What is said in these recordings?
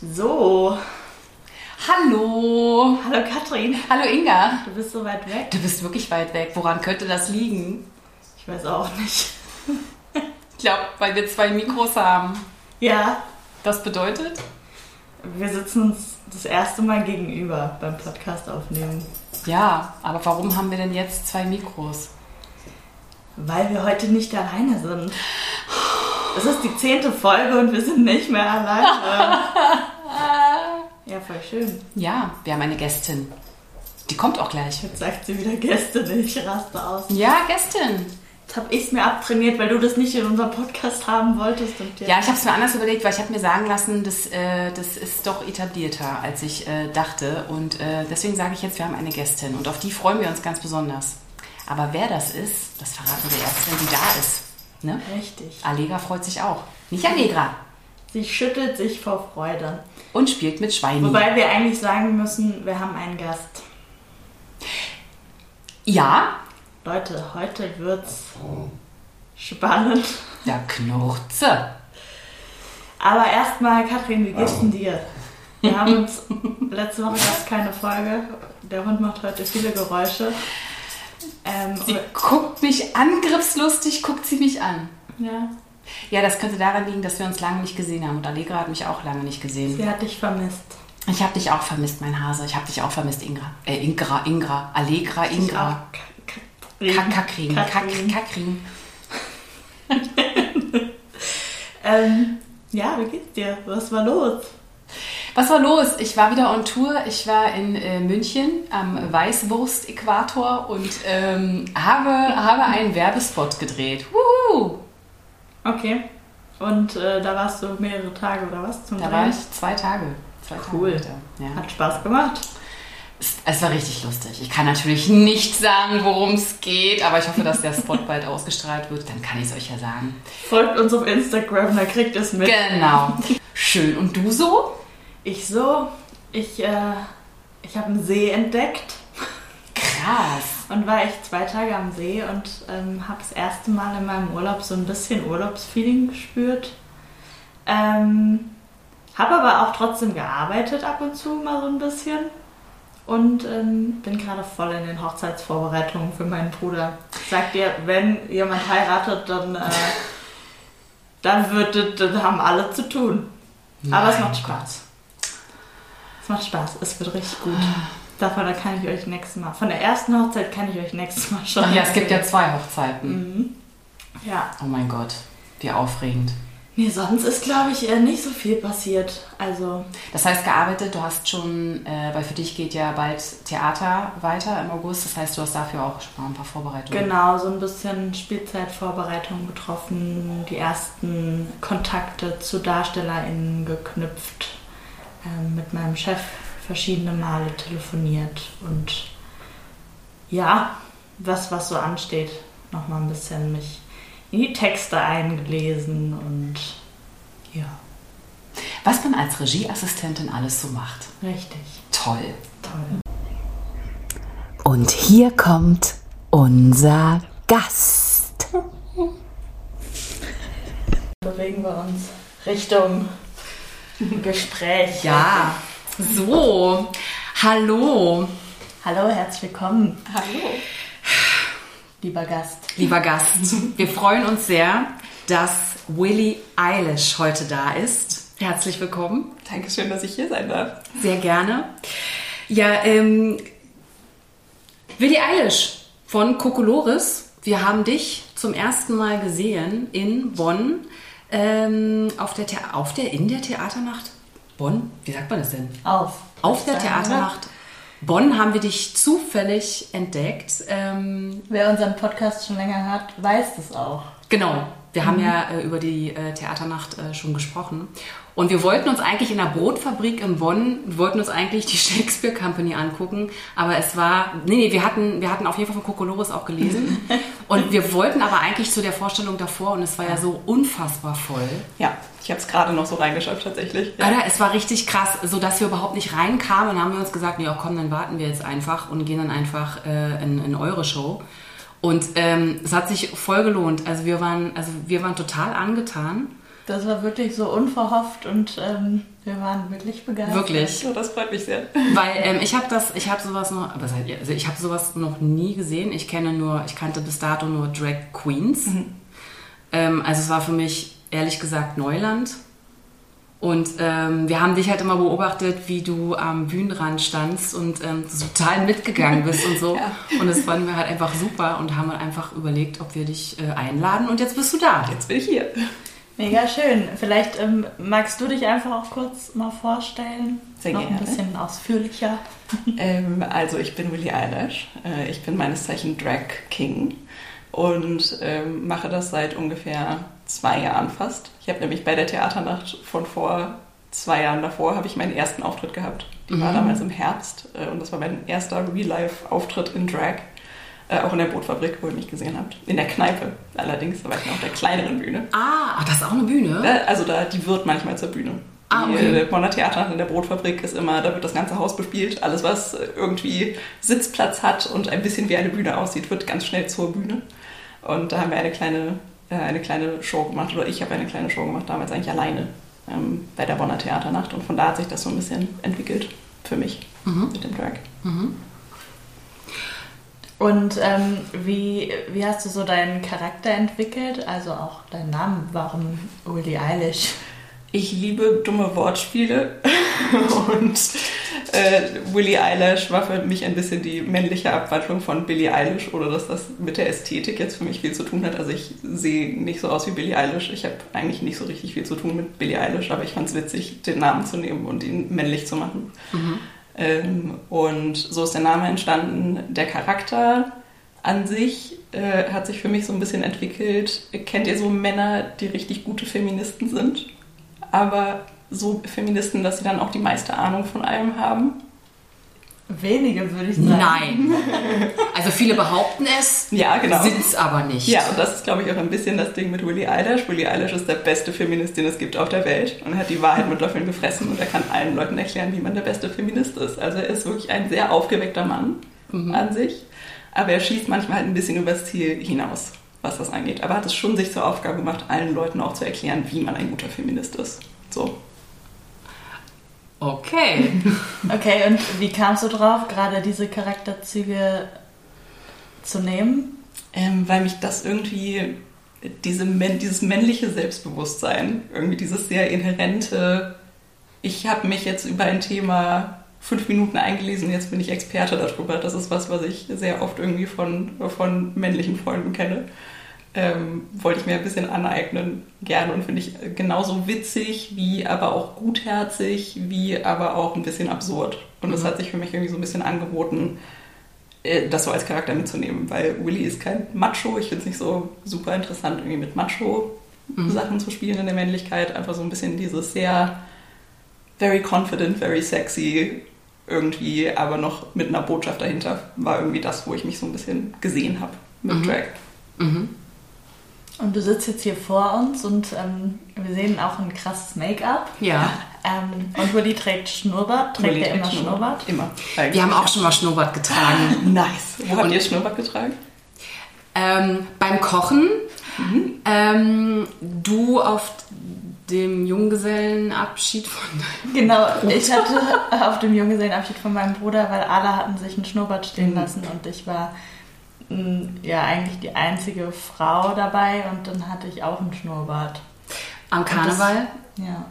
So, Hallo. hallo Katrin. Hallo Inga. Du bist so weit weg. Du bist wirklich weit weg. Woran könnte das liegen? Ich weiß auch nicht. Ich glaube, weil wir zwei Mikros haben. Ja, Das bedeutet? wir sitzen uns das erste Mal gegenüber beim Podcast aufnehmen, Ja, aber warum haben wir denn jetzt zwei Mikros? weil wir heute nicht alleine sind. Es ist die zehnte Folge und wir sind nicht mehr alleine. Ja, voll schön. Ja, wir haben eine Gästin. Die kommt auch gleich. Jetzt sagt sie wieder Gäste, ich raste aus. Ja, Gästin. Jetzt habe ich es mir abtrainiert, weil du das nicht in unserem Podcast haben wolltest. Und Ja, ich habe es mir anders überlegt, weil ich habe mir sagen lassen, das, äh, das ist doch etablierter, als ich äh, dachte. Und äh, deswegen sage ich jetzt, wir haben eine Gästin. Und auf die freuen wir uns ganz besonders. Aber wer das ist, das verraten wir erst, wenn sie da ist. Ne? Richtig. Allegra freut sich auch. Nicht Allegra. Sie schüttelt sich vor Freude. Und spielt mit Schweini. Wobei wir eigentlich sagen müssen, wir haben einen Gast. ja, Leute, heute wird's spannend. der Knurze. Aber erstmal, Katrin, wie geht's denn dir? Wir haben uns, letzte Woche gab es keine Folge. Der Hund macht heute viele Geräusche. Ähm, Sie guckt mich angriffslustig, guckt sie mich an. ja, Ja, das könnte daran liegen, dass wir uns lange nicht gesehen haben. Und Allegra hat mich auch lange nicht gesehen. sie hat dich vermisst. Ich habe dich auch vermisst, mein Hase. Ich habe dich auch vermisst, Ingra. Äh, Ingra, Ingra. Allegra, Ingra. Katrin. Kakakring. Kak Katrin. Kakring. Ähm, ja, wie geht's dir? Was war los? Was war los? Ich war wieder on Tour. Ich war in äh, München am Weißwurst-Äquator und ähm, habe, habe einen Werbespot gedreht. Wuhu! Okay. Und äh, da warst du mehrere Tage oder was zum Da Drehen? war ich zwei Tage. Zwei Cool. Tage. Ja. Hat Spaß gemacht. Es, es war richtig lustig. Ich kann natürlich nicht sagen, worum es geht, aber ich hoffe, dass der Spot bald ausgestrahlt wird. Dann kann ich es euch ja sagen. Folgt uns auf Instagram, da kriegt ihr es mit. Genau. Schön. Und du so? Ich so, ich, äh, ich habe einen See entdeckt Krass. und war echt zwei Tage am See und ähm, habe das erste Mal in meinem Urlaub so ein bisschen Urlaubsfeeling gespürt. Ähm, habe aber auch trotzdem gearbeitet ab und zu mal so ein bisschen und ähm, bin gerade voll in den Hochzeitsvorbereitungen für meinen Bruder. Sagt ihr, wenn jemand heiratet, dann, äh, dann wird das, dann haben alle zu tun. Aber es macht Spaß. Es macht Spaß, es wird richtig gut. Davon da kann ich euch nächstes Mal. Von der ersten Hochzeit kann ich euch nächstes Mal schon. Ach ja, es gibt ja zwei Hochzeiten. Mhm. Ja. Oh mein Gott, wie aufregend. Nee, sonst ist, glaube ich, eher nicht so viel passiert. Also, Das heißt, gearbeitet, du hast schon, äh, weil für dich geht ja bald Theater weiter im August. Das heißt, du hast dafür auch schon mal ein paar Vorbereitungen. genau, so ein bisschen Spielzeitvorbereitung getroffen, die ersten Kontakte zu DarstellerInnen geknüpft, ähm, mit meinem Chef verschiedene Male telefoniert und ja, was, was so ansteht, nochmal ein bisschen mich in die Texte eingelesen und ja, Was man als Regieassistentin alles so macht. richtig Toll. toll. Und hier kommt unser Gast. Bewegen wir uns Richtung Gespräch. Ja, so. Hallo. Hallo, herzlich willkommen, Hallo. lieber Gast. Lieber Gast, wir freuen uns sehr, dass Willie Eilish heute da ist. Herzlich willkommen. Dankeschön, dass ich hier sein darf. Sehr gerne. Ja, ähm, Willie Eilish von Kokolores. Wir haben dich zum ersten Mal gesehen in Bonn ähm, auf der, auf der in der Theaternacht Bonn. Wie sagt man das denn? Auf. Auf der. Theaternacht Bonn haben wir dich zufällig entdeckt. Ähm, Wer unseren Podcast schon länger hat, weiß das auch. Genau. Wir haben ja äh, über die äh, Theaternacht äh, schon gesprochen. Und wir wollten uns eigentlich in der Brotfabrik in Bonn, wir wollten uns eigentlich die Shakespeare Company angucken, aber es war, nee, nee, wir hatten, wir hatten auf jeden Fall von Kokolores auch gelesen. und wir wollten aber eigentlich zu der Vorstellung davor und es war ja so unfassbar voll. Ja, ich habe es gerade noch so reingeschafft tatsächlich. Ja. Alter, es war richtig krass, so dass wir überhaupt nicht reinkamen. Und haben wir uns gesagt, ja komm, dann warten wir jetzt einfach und gehen dann einfach äh, in, in eure Show. Und ähm, es hat sich voll gelohnt. Also wir waren, also wir waren total angetan. Das war wirklich so unverhofft und ähm, wir waren wirklich begeistert. Wirklich. So, das freut mich sehr. Weil ähm, ich habe das, ich habe sowas noch, aber also ich habe sowas noch nie gesehen. Ich kenne nur, ich kannte bis dato nur Drag Queens. Ähm, also es war für mich ehrlich gesagt Neuland. Und ähm, wir haben dich halt immer beobachtet, wie du am Bühnenrand standst und ähm, total mitgegangen bist und so. Ja. Und das fanden wir halt einfach super und haben dann einfach überlegt, ob wir dich äh, einladen. Und jetzt bist du da. Jetzt bin ich hier. Mega schön. Vielleicht ähm, magst du dich einfach auch kurz mal vorstellen. Sehr Noch gerne. ein bisschen ausführlicher. Ähm, also ich bin Willie Eilish. Äh, ich bin meines Zeichen Drag King und ähm, mache das seit ungefähr zwei Jahren fast. Ich habe nämlich bei der Theaternacht von vor zwei Jahren davor habe ich meinen ersten Auftritt gehabt. Die war damals im Herbst äh, und das war mein erster Real-Life-Auftritt in Drag. Äh, auch in der Bootfabrik, wo ihr mich gesehen habt. In der Kneipe allerdings, da war ich noch auf der kleineren Bühne. Ah, das ist auch eine Bühne. Äh, Also da, die wird manchmal zur Bühne. Ah, Die, okay. äh, Bonner Theater in der Brotfabrik ist immer, da wird das ganze Haus bespielt. Alles, was irgendwie Sitzplatz hat und ein bisschen wie eine Bühne aussieht, wird ganz schnell zur Bühne. Und da haben wir eine kleine, äh, eine kleine Show gemacht, oder ich habe eine kleine Show gemacht, damals eigentlich alleine ähm, bei der Bonner Theaternacht. Und von da hat sich das so ein bisschen entwickelt für mich mit dem Drag. Und ähm, wie, wie hast du so deinen Charakter entwickelt? Also auch deinen Namen. Warum Willie Eilish? Ich liebe dumme Wortspiele und äh, Willie Eilish war für mich ein bisschen die männliche Abwandlung von Billie Eilish oder dass das mit der Ästhetik jetzt für mich viel zu tun hat. Also ich sehe nicht so aus wie Billie Eilish. Ich habe eigentlich nicht so richtig viel zu tun mit Billie Eilish, aber ich fand es witzig, den Namen zu nehmen und ihn männlich zu machen. Ähm, und so ist der Name entstanden. Der Charakter an sich äh, hat sich für mich so ein bisschen entwickelt. Kennt ihr so Männer, die richtig gute Feministen sind? aber so Feministen, dass sie dann auch die meiste Ahnung von allem haben. Wenige, würde ich sagen. Nein. Also viele behaupten es, Ja, genau. sind es aber nicht. Ja, und das ist, glaube ich, auch ein bisschen das Ding mit Willie Eilish. Willie Eilish ist der beste Feminist, den es gibt auf der Welt und er hat die Wahrheit mit Löffeln gefressen und er kann allen Leuten erklären, wie man der beste Feminist ist. Also er ist wirklich ein sehr aufgeweckter Mann an sich, aber er schießt manchmal halt ein bisschen übers Ziel hinaus, was das angeht. Aber er hat es schon sich zur Aufgabe gemacht, allen Leuten auch zu erklären, wie man ein guter Feminist ist. So. Okay. Okay, und wie kamst du drauf, gerade diese Charakterzüge zu nehmen? Ähm, weil mich das irgendwie, diese, dieses männliche Selbstbewusstsein, irgendwie dieses sehr inhärente, ich habe mich jetzt über ein Thema fünf Minuten eingelesen, jetzt bin ich Experte darüber. Das ist was, was ich sehr oft irgendwie von, von männlichen Freunden kenne. Ähm, wollte ich mir ein bisschen aneignen, gerne und finde ich genauso witzig, wie aber auch gutherzig, wie aber auch ein bisschen absurd. Und das hat sich für mich irgendwie so ein bisschen angeboten, äh, das so als Charakter mitzunehmen, weil Willy ist kein Macho. Ich finde es nicht so super interessant, irgendwie mit Macho-Sachen zu spielen in der Männlichkeit. Einfach so ein bisschen dieses sehr very confident, very sexy irgendwie, aber noch mit einer Botschaft dahinter, war irgendwie das, wo ich mich so ein bisschen gesehen habe mit Drag. Und du sitzt jetzt hier vor uns und ähm, wir sehen auch ein krasses Make-up. Ja. Ähm, und Willi trägt Schnurrbart. Trägt Willy er immer trägt Schnurrbart? Immer. Wir haben auch schon mal Schnurrbart getragen. Nice. Wo habt ihr Schnurrbart getragen? ähm, beim Kochen, ähm, du auf dem Junggesellenabschied von Genau, ich hatte auf dem Junggesellenabschied von meinem Bruder, weil alle hatten sich einen Schnurrbart stehen lassen und ich war ja eigentlich die einzige Frau dabei und dann hatte ich auch einen Schnurrbart. am Karneval. Ja.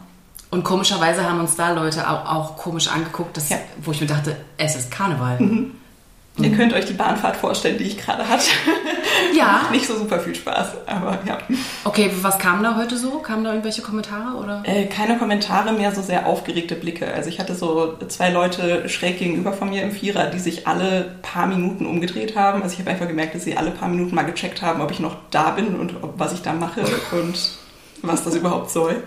Und komischerweise haben uns da Leute auch, auch komisch angeguckt, dass, Ja. wo ich mir dachte, es ist Karneval. Ihr könnt euch die Bahnfahrt vorstellen, die ich gerade hatte. Ja. Nicht so super viel Spaß, aber ja. Okay, was kam da heute so? Kamen da irgendwelche Kommentare oder? Äh, keine Kommentare mehr, so sehr aufgeregte Blicke. Also ich hatte so zwei Leute schräg gegenüber von mir im Vierer, die sich alle paar Minuten umgedreht haben. Also ich habe einfach gemerkt, dass sie alle paar Minuten mal gecheckt haben, ob ich noch da bin und ob, was ich da mache und was das überhaupt soll.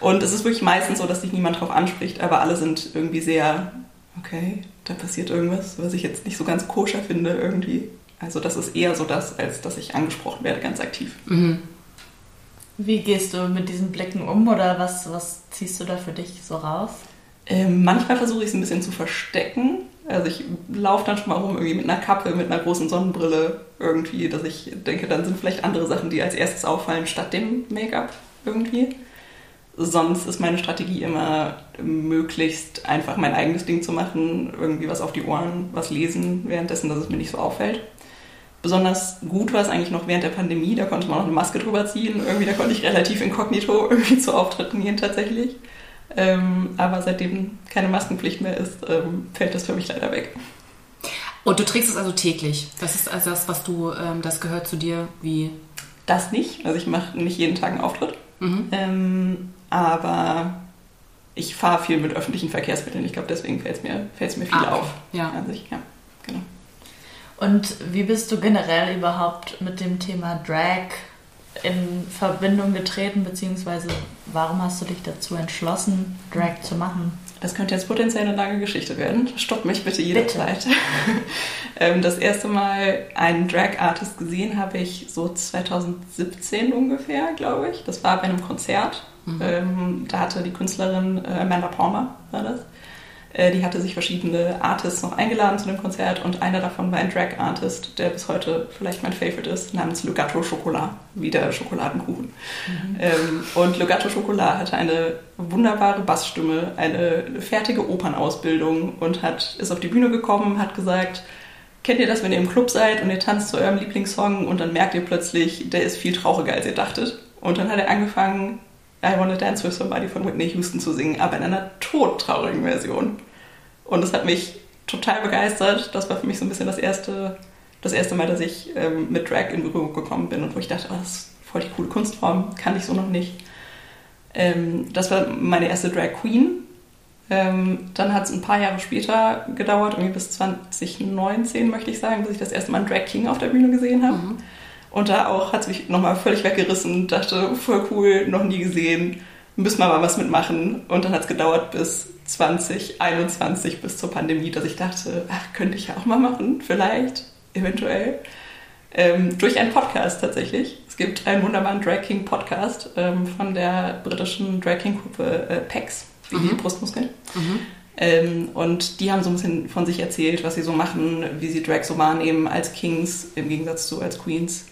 Und es ist wirklich meistens so, dass sich niemand drauf anspricht, aber alle sind irgendwie sehr, okay, da passiert irgendwas, was ich jetzt nicht so ganz koscher finde irgendwie. Also das ist eher so das, als dass ich angesprochen werde, ganz aktiv. Wie gehst du mit diesen Blicken um oder was, was ziehst du da für dich so raus? Ähm, manchmal versuche ich es ein bisschen zu verstecken. Also ich laufe dann schon mal rum irgendwie mit einer Kappe, mit einer großen Sonnenbrille irgendwie, dass ich denke, dann sind vielleicht andere Sachen, die als erstes auffallen, statt dem Make-up irgendwie. Sonst ist meine Strategie immer möglichst einfach mein eigenes Ding zu machen, irgendwie was auf die Ohren, was lesen, währenddessen, dass es mir nicht so auffällt. Besonders gut war es eigentlich noch während der Pandemie, da konnte man noch eine Maske drüber ziehen. Irgendwie, da konnte ich relativ inkognito irgendwie zu Auftritten gehen tatsächlich. Ähm, aber seitdem keine Maskenpflicht mehr ist, ähm, fällt das für mich leider weg. Und du trägst es also täglich. Das ist also das, was du, ähm, das gehört zu dir wie. Das nicht. Also ich mache nicht jeden Tag einen Auftritt. Mhm. Aber ich fahre viel mit öffentlichen Verkehrsmitteln. Ich glaube, deswegen fällt es mir, fällt's mir viel ah, auf. Ja. An sich. ja, genau. Und wie bist du generell überhaupt mit dem Thema Drag in Verbindung getreten, beziehungsweise warum hast du dich dazu entschlossen, Drag zu machen? Das könnte jetzt potenziell eine lange Geschichte werden. Stopp mich bitte jederzeit. Ähm, das erste Mal einen Drag-Artist gesehen habe ich so 2017 ungefähr, glaube ich. Das war bei einem Konzert. Mhm. Ähm, da hatte die Künstlerin äh, Amanda Palmer, war das, äh, die hatte sich verschiedene Artists noch eingeladen zu dem Konzert und einer davon war ein Drag-Artist, der bis heute vielleicht mein Favorite ist, namens Lugato Chocolat, wie der Schokoladenkuchen. Mhm. Ähm, und Lugato Chocolat hatte eine wunderbare Bassstimme, eine fertige Opernausbildung und hat, ist auf die Bühne gekommen, hat gesagt, kennt ihr das, wenn ihr im Club seid und ihr tanzt zu eurem Lieblingssong und dann merkt ihr plötzlich, der ist viel trauriger, als ihr dachtet. Und dann hat er angefangen, I Wanna Dance With Somebody von Whitney Houston zu singen, aber in einer todtraurigen Version. Und das hat mich total begeistert. Das war für mich so ein bisschen das erste, das erste Mal, dass ich ähm, mit Drag in Berührung gekommen bin und wo ich dachte, oh, das ist voll die coole Kunstform, kann ich so noch nicht. Ähm, das war meine erste Drag Queen. Ähm, dann hat es ein paar Jahre später gedauert, irgendwie bis 2019 möchte ich sagen, bis ich das erste Mal einen Drag King auf der Bühne gesehen habe. Mhm. Und da auch hat es mich nochmal völlig weggerissen, dachte, voll cool, noch nie gesehen, müssen wir mal was mitmachen. Und dann hat es gedauert bis 2021, bis zur Pandemie, dass ich dachte, ach, könnte ich ja auch mal machen, vielleicht, eventuell. Ähm, durch einen Podcast tatsächlich. Es gibt einen wunderbaren Drag King Podcast ähm, von der britischen Drag King Gruppe äh, PEX, wie mhm. die Brustmuskeln. Mhm. Ähm, und die haben so ein bisschen von sich erzählt, was sie so machen, wie sie Drag so wahrnehmen als Kings im Gegensatz zu als Queens.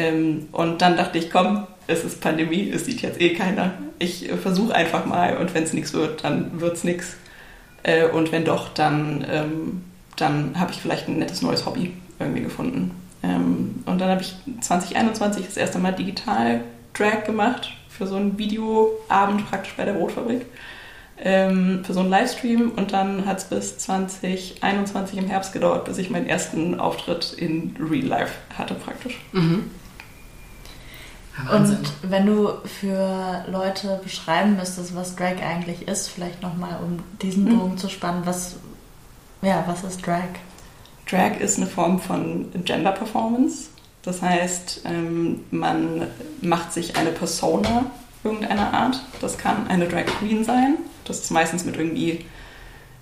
Ähm, und dann dachte ich, komm, es ist Pandemie, es sieht jetzt eh keiner. Ich äh, versuche einfach mal und wenn es nichts wird, dann wird es nichts. Äh, und wenn doch, dann, ähm, dann habe ich vielleicht ein nettes neues Hobby irgendwie gefunden. Ähm, und dann habe ich 2021 das erste Mal digital Drag gemacht für so einen Videoabend praktisch bei der Brotfabrik. Ähm, für so einen Livestream und dann hat es bis 2021 im Herbst gedauert, bis ich meinen ersten Auftritt in Real Life hatte praktisch. Mhm. Und wenn du für Leute beschreiben müsstest, was Drag eigentlich ist, vielleicht nochmal, um diesen hm. Bogen mhm. zu spannen, was, ja, was ist Drag? Drag ist eine Form von Gender Performance. Das heißt, ähm, man macht sich eine Persona irgendeiner Art. Das kann eine Drag Queen sein. Das ist meistens mit irgendwie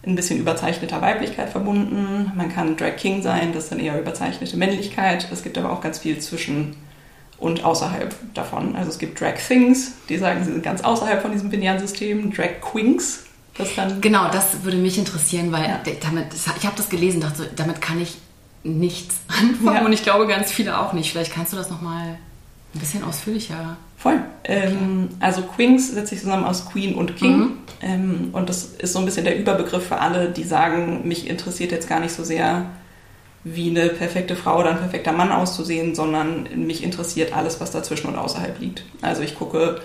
ein bisschen überzeichneter Weiblichkeit verbunden. Man kann Drag King sein, das ist dann eher überzeichnete Männlichkeit. Es gibt aber auch ganz viel zwischen und außerhalb davon. Also es gibt Drag Things, die sagen, sie sind ganz außerhalb von diesem binären System. Drag Queens, das dann. Genau, das würde mich interessieren, weil ja. damit, ich habe das gelesen, dachte, damit kann ich nichts anfangen ja. und ich glaube ganz viele auch nicht. Vielleicht kannst du das nochmal ein bisschen ausführlicher. Voll. Ähm, also Queens setzt sich zusammen aus Queen und King. Mhm. Ähm, und das ist so ein bisschen der Überbegriff für alle, die sagen, mich interessiert jetzt gar nicht so sehr wie eine perfekte Frau oder ein perfekter Mann auszusehen, sondern mich interessiert alles, was dazwischen und außerhalb liegt. Also ich gucke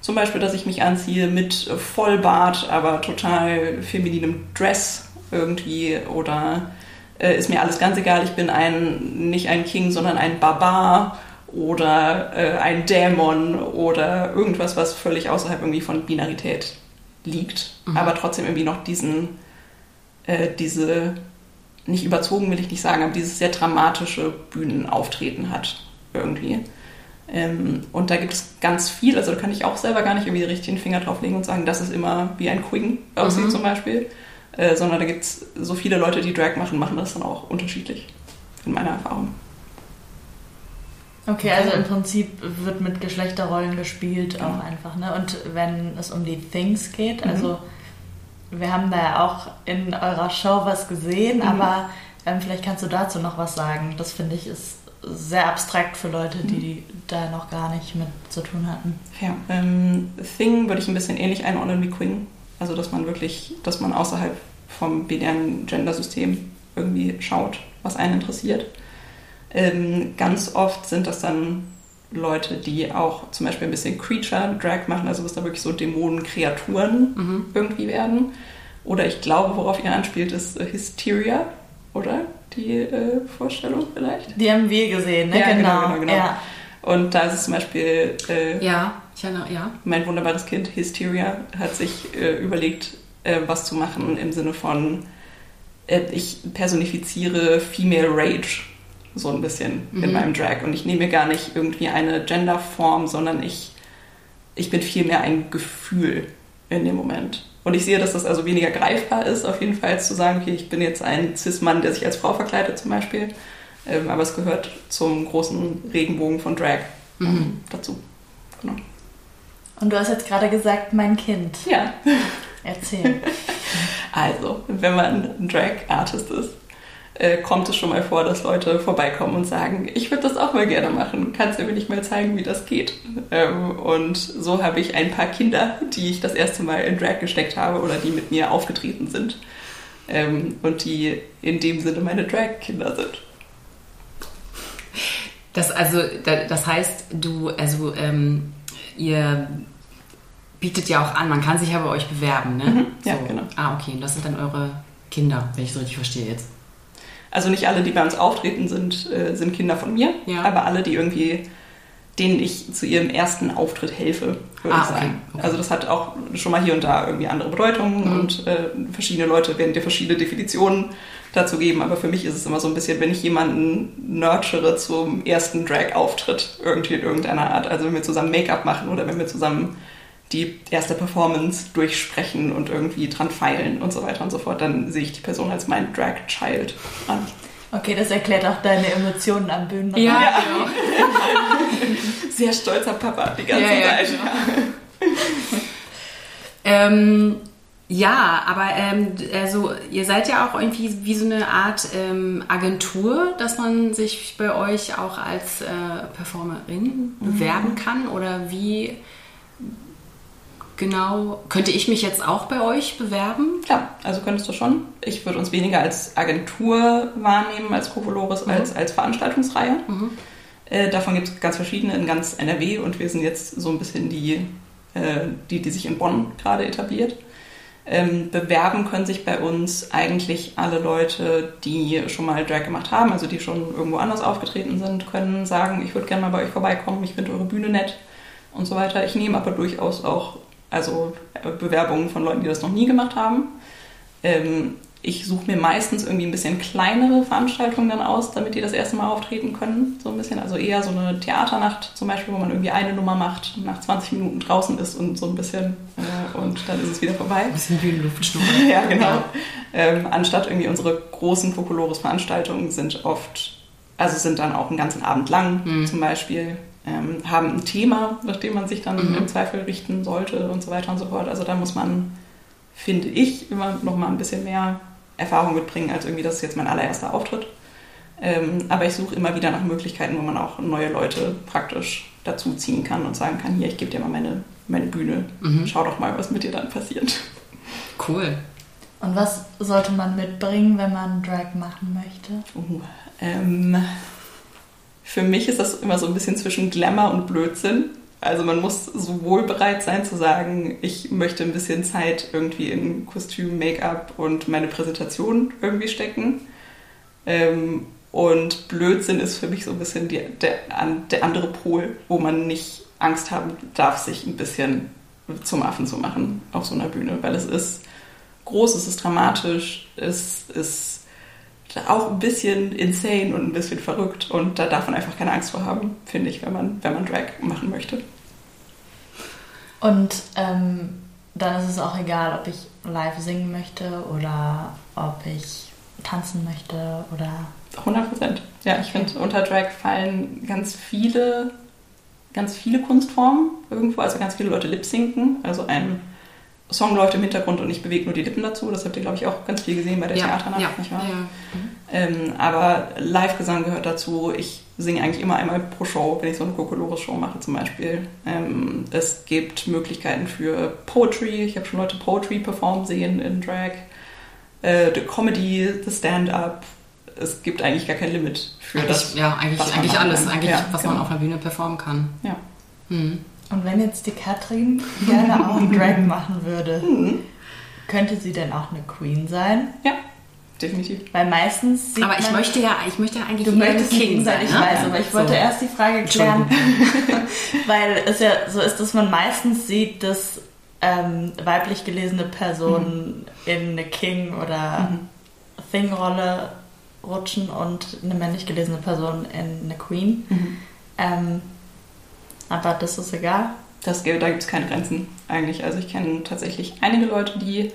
zum Beispiel, dass ich mich anziehe mit Vollbart, aber total femininem Dress irgendwie oder äh, ist mir alles ganz egal, ich bin ein, nicht ein King, sondern ein Barbar oder äh, ein Dämon oder irgendwas, was völlig außerhalb irgendwie von Binarität liegt, mhm. aber trotzdem irgendwie noch diesen, äh, diese nicht überzogen will ich nicht sagen, aber dieses sehr dramatische Bühnenauftreten hat irgendwie. Ähm, und da gibt es ganz viel, also da kann ich auch selber gar nicht irgendwie richtig den Finger drauflegen und sagen, das ist immer wie ein Queen aussieht mhm. zum Beispiel, äh, sondern da gibt es so viele Leute, die Drag machen, machen das dann auch unterschiedlich, in meiner Erfahrung. Okay, also im Prinzip wird mit Geschlechterrollen gespielt auch einfach, ne? Und wenn es um die Things geht, also mhm wir haben da ja auch in eurer Show was gesehen, mhm. aber ähm, vielleicht kannst du dazu noch was sagen. Das finde ich ist sehr abstrakt für Leute, die da noch gar nicht mit zu tun hatten. Ja, ähm, Thing würde ich ein bisschen ähnlich einordnen wie Queen. Also, dass man wirklich, dass man außerhalb vom binären Gender-System irgendwie schaut, was einen interessiert. Ähm, ganz oft sind das dann Leute, die auch zum Beispiel ein bisschen Creature-Drag machen, also was da wirklich so Dämonen-Kreaturen irgendwie werden. Oder ich glaube, worauf ihr anspielt, ist Hysteria, oder? Die äh, Vorstellung vielleicht? Die haben wir gesehen, ne? Ja, genau, genau, genau. Ja. Und da ist es zum Beispiel äh, Ja, ich erinnere, ja. mein wunderbares Kind Hysteria hat sich äh, überlegt, äh, was zu machen im Sinne von, äh, ich personifiziere Female Rage so ein bisschen in meinem Drag. Und ich nehme gar nicht irgendwie eine Genderform, sondern ich, ich bin vielmehr ein Gefühl in dem Moment. Und ich sehe, dass das also weniger greifbar ist, auf jeden Fall, als zu sagen, okay, ich bin jetzt ein Cis-Mann, der sich als Frau verkleidet zum Beispiel. Ähm, aber es gehört zum großen Regenbogen von Drag ähm, dazu. Genau. Und du hast jetzt gerade gesagt, mein Kind. Ja, Erzähl. Also, wenn man ein Drag-Artist ist, äh, kommt es schon mal vor, dass Leute vorbeikommen und sagen, ich würde das auch mal gerne machen. Kannst du mir nicht mal zeigen, wie das geht? Ähm, und so habe ich ein paar Kinder, die ich das erste Mal in Drag gesteckt habe oder die mit mir aufgetreten sind. Ähm, und die in dem Sinne meine Drag-Kinder sind. Das, also, da- das heißt, du, also, ähm, ihr bietet ja auch an, man kann sich ja bei euch bewerben, ne? Mhm, ja, genau. Ah, okay, und das sind dann eure Kinder, wenn ich so richtig verstehe jetzt. Also nicht alle, die bei uns auftreten, sind, äh, sind Kinder von mir, Ja. aber alle, die irgendwie, denen ich zu ihrem ersten Auftritt helfe, würde Ah, ich okay, sagen. okay. Also das hat auch schon mal hier und da irgendwie andere Bedeutungen Mhm. und äh, verschiedene Leute werden dir verschiedene Definitionen dazu geben, aber für mich ist es immer so ein bisschen, wenn ich jemanden nurture zum ersten Drag-Auftritt irgendwie in irgendeiner Art, also wenn wir zusammen Make-up machen oder wenn wir zusammen die erste Performance durchsprechen und irgendwie dran feilen und so weiter und so fort, dann sehe ich die Person als mein Drag-Child an. Okay, das erklärt auch deine Emotionen am Bühnenrand. Ja, Sehr stolzer Papa die ganze Ja, ja, Zeit. Ähm, ja, aber ähm, also ihr seid ja auch irgendwie wie so eine Art ähm, Agentur, dass man sich bei euch auch als äh, Performerin bewerben kann oder wie genau könnte ich mich jetzt auch bei euch bewerben? Klar, also könntest du schon. Ich würde uns weniger als Agentur wahrnehmen, als Covolores, als als Veranstaltungsreihe. Äh, davon gibt es ganz verschiedene in ganz NRW und wir sind jetzt so ein bisschen die, äh, die, die sich in Bonn gerade etabliert. Ähm, bewerben können sich bei uns eigentlich alle Leute, die schon mal Drag gemacht haben, also die schon irgendwo anders aufgetreten sind, können sagen, ich würde gerne mal bei euch vorbeikommen, ich finde eure Bühne nett und so weiter. Ich nehme aber durchaus auch also äh, Bewerbungen von Leuten, die das noch nie gemacht haben. Ähm, ich suche mir meistens irgendwie ein bisschen kleinere Veranstaltungen dann aus, damit die das erste Mal auftreten können. So ein bisschen, also eher so eine Theaternacht zum Beispiel, wo man irgendwie eine Nummer macht, nach 20 Minuten draußen ist und so ein bisschen äh, und dann ist es wieder vorbei. Ein bisschen Bühnenluft schnuppern. Ja, genau. Ähm, anstatt irgendwie unsere großen Focolores-Veranstaltungen sind oft, also sind dann auch einen ganzen Abend lang zum Beispiel, ähm, haben ein Thema, nach dem man sich dann im Zweifel richten sollte und so weiter und so fort. Also da muss man, finde ich, immer noch mal ein bisschen mehr Erfahrung mitbringen, als irgendwie, das ist jetzt mein allererster Auftritt. Ähm, aber ich suche immer wieder nach Möglichkeiten, wo man auch neue Leute praktisch dazu ziehen kann und sagen kann, hier, ich gebe dir mal meine, meine Bühne, schau doch mal, was mit dir dann passiert. Cool. Und was sollte man mitbringen, wenn man Drag machen möchte? Uh, ähm, für mich ist das immer so ein bisschen zwischen Glamour und Blödsinn. Also man muss sowohl bereit sein zu sagen, ich möchte ein bisschen Zeit irgendwie in Kostüm, Make-up und meine Präsentation irgendwie stecken. Ähm, und Blödsinn ist für mich so ein bisschen die, der, der andere Pol, wo man nicht Angst haben darf, sich ein bisschen zum Affen zu machen auf so einer Bühne, weil es ist groß, es ist dramatisch, es ist auch ein bisschen insane und ein bisschen verrückt und da darf man einfach keine Angst vor haben, finde ich, wenn man, wenn man Drag machen möchte. Und ähm, dann ist es auch egal, ob ich live singen möchte oder ob ich tanzen möchte oder 100 Prozent. Ja, ich finde, unter Drag fallen ganz viele, ganz viele Kunstformen irgendwo. Also ganz viele Leute lip-sinken. Also ein Song läuft im Hintergrund und ich bewege nur die Lippen dazu. Das habt ihr, glaube ich, auch ganz viel gesehen bei der Ja, Theaternacht, ja, nicht wahr? ja. Ähm, aber Live-Gesang gehört dazu. Ich singe eigentlich immer einmal pro Show, wenn ich so eine Kokolores-Show mache zum Beispiel. Ähm, es gibt Möglichkeiten für Poetry. Ich habe schon Leute Poetry performen sehen in Drag. Äh, the Comedy, the Stand-Up. Es gibt eigentlich gar kein Limit für Eigentlich, das. ja, eigentlich, eigentlich alles, eigentlich, was genau. man auf einer Bühne performen kann. Ja. Hm. Und wenn jetzt die Katrin gerne auch Drag machen würde, Mhm. könnte sie denn auch eine Queen sein? ja, definitiv. Weil meistens sieht Aber ich man, möchte ja, ich möchte ja eigentlich Du möchtest King King sein, ich ne? weiß, aber ich wollte So. erst die Frage klären, weil es ja so ist, dass man meistens sieht, dass ähm, weiblich gelesene Personen in eine King- oder Mhm. Thing-Rolle rutschen und eine männlich gelesene Person in eine Queen. Mhm. Ähm, aber das ist egal. Das, da gibt es keine Grenzen eigentlich. Also ich kenne tatsächlich einige Leute, die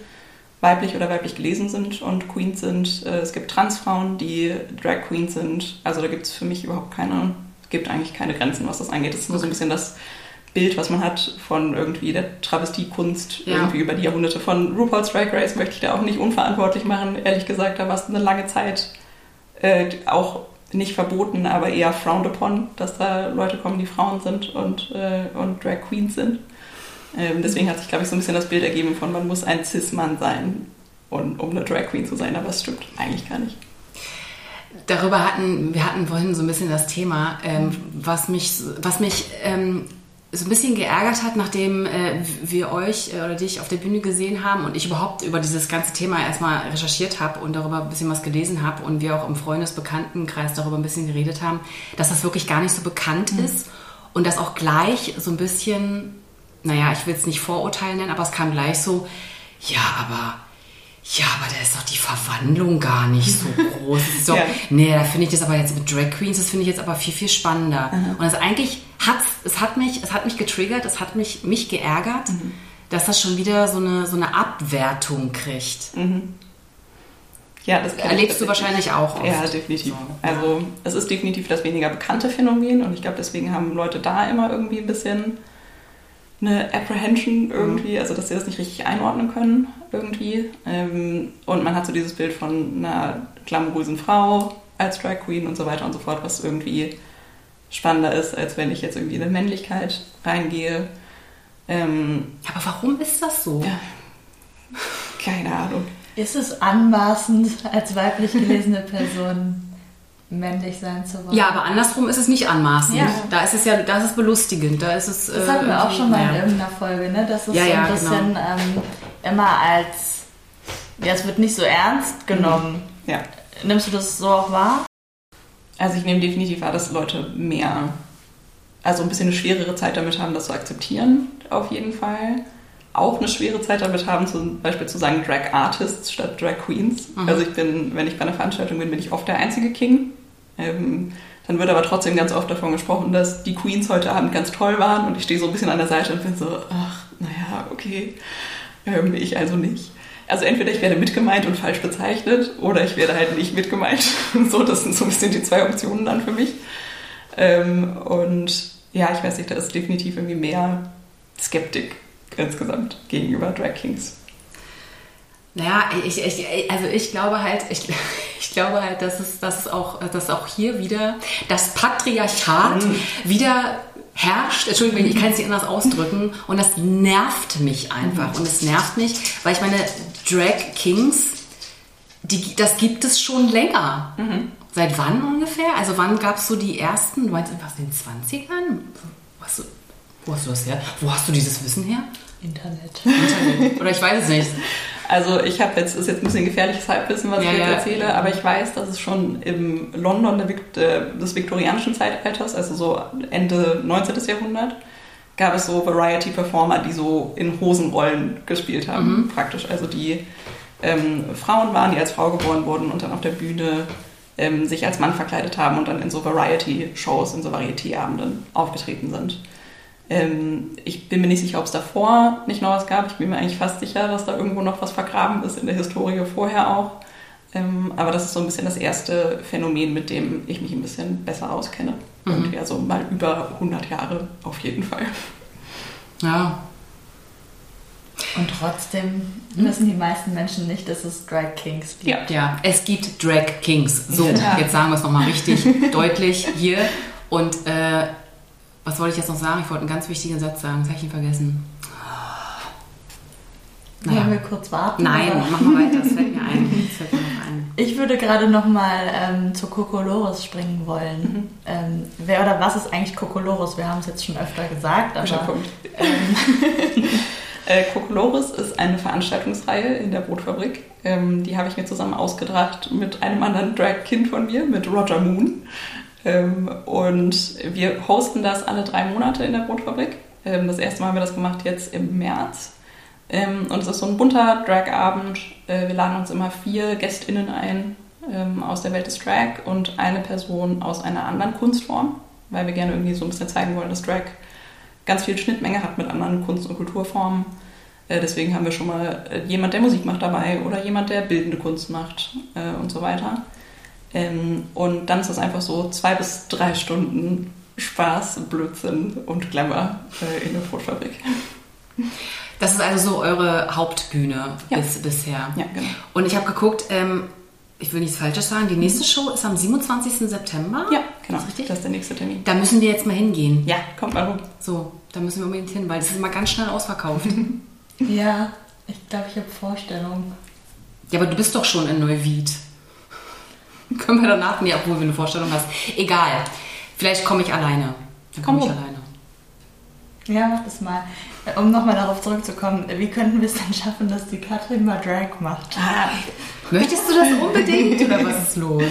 weiblich oder weiblich gelesen sind und Queens sind. Äh, Es gibt Transfrauen, die Drag Queens sind. Also da gibt es für mich überhaupt keine, gibt eigentlich keine Grenzen, was das angeht. Es ist nur so ein bisschen das Bild, was man hat von irgendwie der Travestiekunst Ja. irgendwie über die Jahrhunderte. Von RuPaul's Drag Race möchte ich da auch nicht unverantwortlich machen. Ehrlich gesagt, da war es eine lange Zeit äh, auch nicht verboten, aber eher frowned upon, dass da Leute kommen, die Frauen sind und, äh, und Drag Queens sind. Ähm, deswegen hat sich, glaube ich, so ein bisschen das Bild ergeben von, man muss ein Cis-Mann sein, und, um eine Drag Queen zu sein, aber es stimmt eigentlich gar nicht. Darüber hatten, wir hatten vorhin so ein bisschen das Thema, ähm, was mich, was mich ähm, so ein bisschen geärgert hat, nachdem äh, wir euch äh, oder dich auf der Bühne gesehen haben und ich überhaupt über dieses ganze Thema erstmal recherchiert habe und darüber ein bisschen was gelesen habe und wir auch im Freundesbekanntenkreis darüber ein bisschen geredet haben, dass das wirklich gar nicht so bekannt ist und dass auch gleich so ein bisschen, naja, ich will es nicht Vorurteil nennen, aber es kam gleich so, ja, aber ja, aber da ist doch die Verwandlung gar nicht so groß. Doch, Ja. Nee, da finde ich das aber jetzt mit Drag Queens, das finde ich jetzt aber viel, viel spannender. Und das eigentlich hat es hat mich, es hat mich getriggert, es hat mich, mich geärgert, dass das schon wieder so eine, so eine Abwertung kriegt. Ja, das Erlebst du wahrscheinlich auch oft. Ja, definitiv. So. Also es ist definitiv das weniger bekannte Phänomen und ich glaube, deswegen haben Leute da immer irgendwie ein bisschen eine Apprehension irgendwie, also dass sie das nicht richtig einordnen können irgendwie. Ähm, Und man hat so dieses Bild von einer glamourösen Frau als Drag Queen und so weiter und so fort, was irgendwie spannender ist, als wenn ich jetzt irgendwie in eine Männlichkeit reingehe. Ähm, Aber warum ist das so? Ja. keine Ahnung. Ist es anmaßend, als weiblich gelesene Person männlich sein zu wollen? Ja, aber andersrum ist es nicht anmaßend. Ja. Da ist es ja, da ist es belustigend. Da ist es. Das äh, hatten wir auch schon mal in naja. irgendeiner Folge, ne? dass es Ja, so ein ja, bisschen ähm, immer als, ja, es wird nicht so ernst genommen. Ja. Nimmst du das so auch wahr? Also ich nehme definitiv wahr, dass Leute mehr, also ein bisschen eine schwerere Zeit damit haben, das zu akzeptieren, auf jeden Fall. Auch eine schwere Zeit damit haben, zum Beispiel zu sagen Drag Artists statt Drag Queens. Mhm. Also ich bin, wenn ich bei einer Veranstaltung bin, bin ich oft der einzige King. Ähm, dann wird aber trotzdem ganz oft davon gesprochen, dass die Queens heute Abend ganz toll waren und ich stehe so ein bisschen an der Seite und bin so, ach, naja, okay, ähm, ich also nicht. Also entweder ich werde mitgemeint und falsch bezeichnet oder ich werde halt nicht mitgemeint. so, das sind so ein bisschen die zwei Optionen dann für mich. Ähm, und ja, ich weiß nicht, da ist definitiv irgendwie mehr Skeptik insgesamt gegenüber Drag Kings. Naja, ich, ich, also ich glaube halt, ich, ich glaube halt, dass es, dass es auch, dass auch hier wieder das Patriarchat wieder herrscht. Entschuldigung, ich kann es nicht anders ausdrücken. Und das nervt mich einfach. Und es nervt mich, weil ich meine, Drag Kings, die, das gibt es schon länger. Seit wann ungefähr? Also wann gab es so die ersten, du meinst was in den 20ern? Wo hast, du, wo hast du das her? Wo hast du dieses Wissen her? Internet. Internet. Oder ich weiß es nicht. Also ich habe jetzt, ist jetzt ein bisschen gefährliches Halbwissen, was Ja, ich jetzt ja. erzähle, aber ich weiß, dass es schon im London äh, des viktorianischen Zeitalters, also so Ende 19. Jahrhundert, gab es so Variety-Performer, die so in Hosenrollen gespielt haben, praktisch. Also die ähm, Frauen waren, die als Frau geboren wurden und dann auf der Bühne ähm, sich als Mann verkleidet haben und dann in so Variety-Shows, in so Varieté-Abenden aufgetreten sind. Ähm, ich bin mir nicht sicher, ob es davor nicht noch was gab. Ich bin mir eigentlich fast sicher, dass da irgendwo noch was vergraben ist in der Historie vorher auch. Ähm, aber das ist so ein bisschen das erste Phänomen, mit dem ich mich ein bisschen besser auskenne. Irgendwie also mal über 100 Jahre auf jeden Fall. Ja. Und trotzdem wissen die meisten Menschen nicht, dass es Drag Kings gibt. Ja. Ja, es gibt Drag Kings. So, Ja. jetzt sagen wir es nochmal richtig deutlich hier. Und äh, was wollte ich jetzt noch sagen? Ich wollte einen ganz wichtigen Satz sagen. Das habe ich ihn vergessen. Naja. Wollen wir kurz warten? Nein, oder? machen wir weiter. Das fällt mir ein. Das fällt mir ein. Ich würde gerade noch mal ähm, zu Kokolores springen wollen. Ähm, wer oder was ist eigentlich Kokolores? Wir haben es jetzt schon öfter gesagt, aber ähm, Äh, Kokolores ist eine Veranstaltungsreihe in der Brotfabrik. Ähm, die habe ich mir zusammen ausgedacht mit einem anderen Drag-Kind von mir, mit Roger Moon. Ähm, und wir hosten das alle drei Monate in der Brotfabrik. Ähm, das erste Mal haben wir das gemacht jetzt im März. Ähm, und es ist so ein bunter Drag-Abend. Äh, wir laden uns immer vier GästInnen ein aus der Welt des Drag und eine Person aus einer anderen Kunstform, weil wir gerne irgendwie so ein bisschen zeigen wollen, dass Drag ganz viel Schnittmenge hat mit anderen Kunst- und Kulturformen. Äh, deswegen haben wir schon mal äh, jemand, der Musik macht dabei oder jemand, der bildende Kunst macht und so weiter. Ähm, und dann ist es einfach so zwei bis drei Stunden Spaß, Blödsinn und Glamour äh, in der Brotfabrik. Das ist also so eure Hauptbühne Ja. bis, bisher. Ja, genau. Und ich habe geguckt, ähm, ich will nichts Falsches sagen, die nächste Show ist am 27. September. Ja, genau. Ist richtig? Das ist der nächste Termin. Da müssen wir jetzt mal hingehen. Ja, kommt mal rum. So, da müssen wir unbedingt hin, weil das ist immer ganz schnell ausverkauft. ja, ich glaube, ich habe Vorstellungen. ja, aber du bist doch schon in Neuwied. Können wir danach? Nee, obwohl du eine Vorstellung hast. Egal. Vielleicht komme ich alleine. Dann komme Komm ich alleine. Ja, mach das mal. Um nochmal darauf zurückzukommen, wie könnten wir es denn schaffen, dass die Katrin mal Drag macht? Ah, Möchtest du das unbedingt oder was ist los?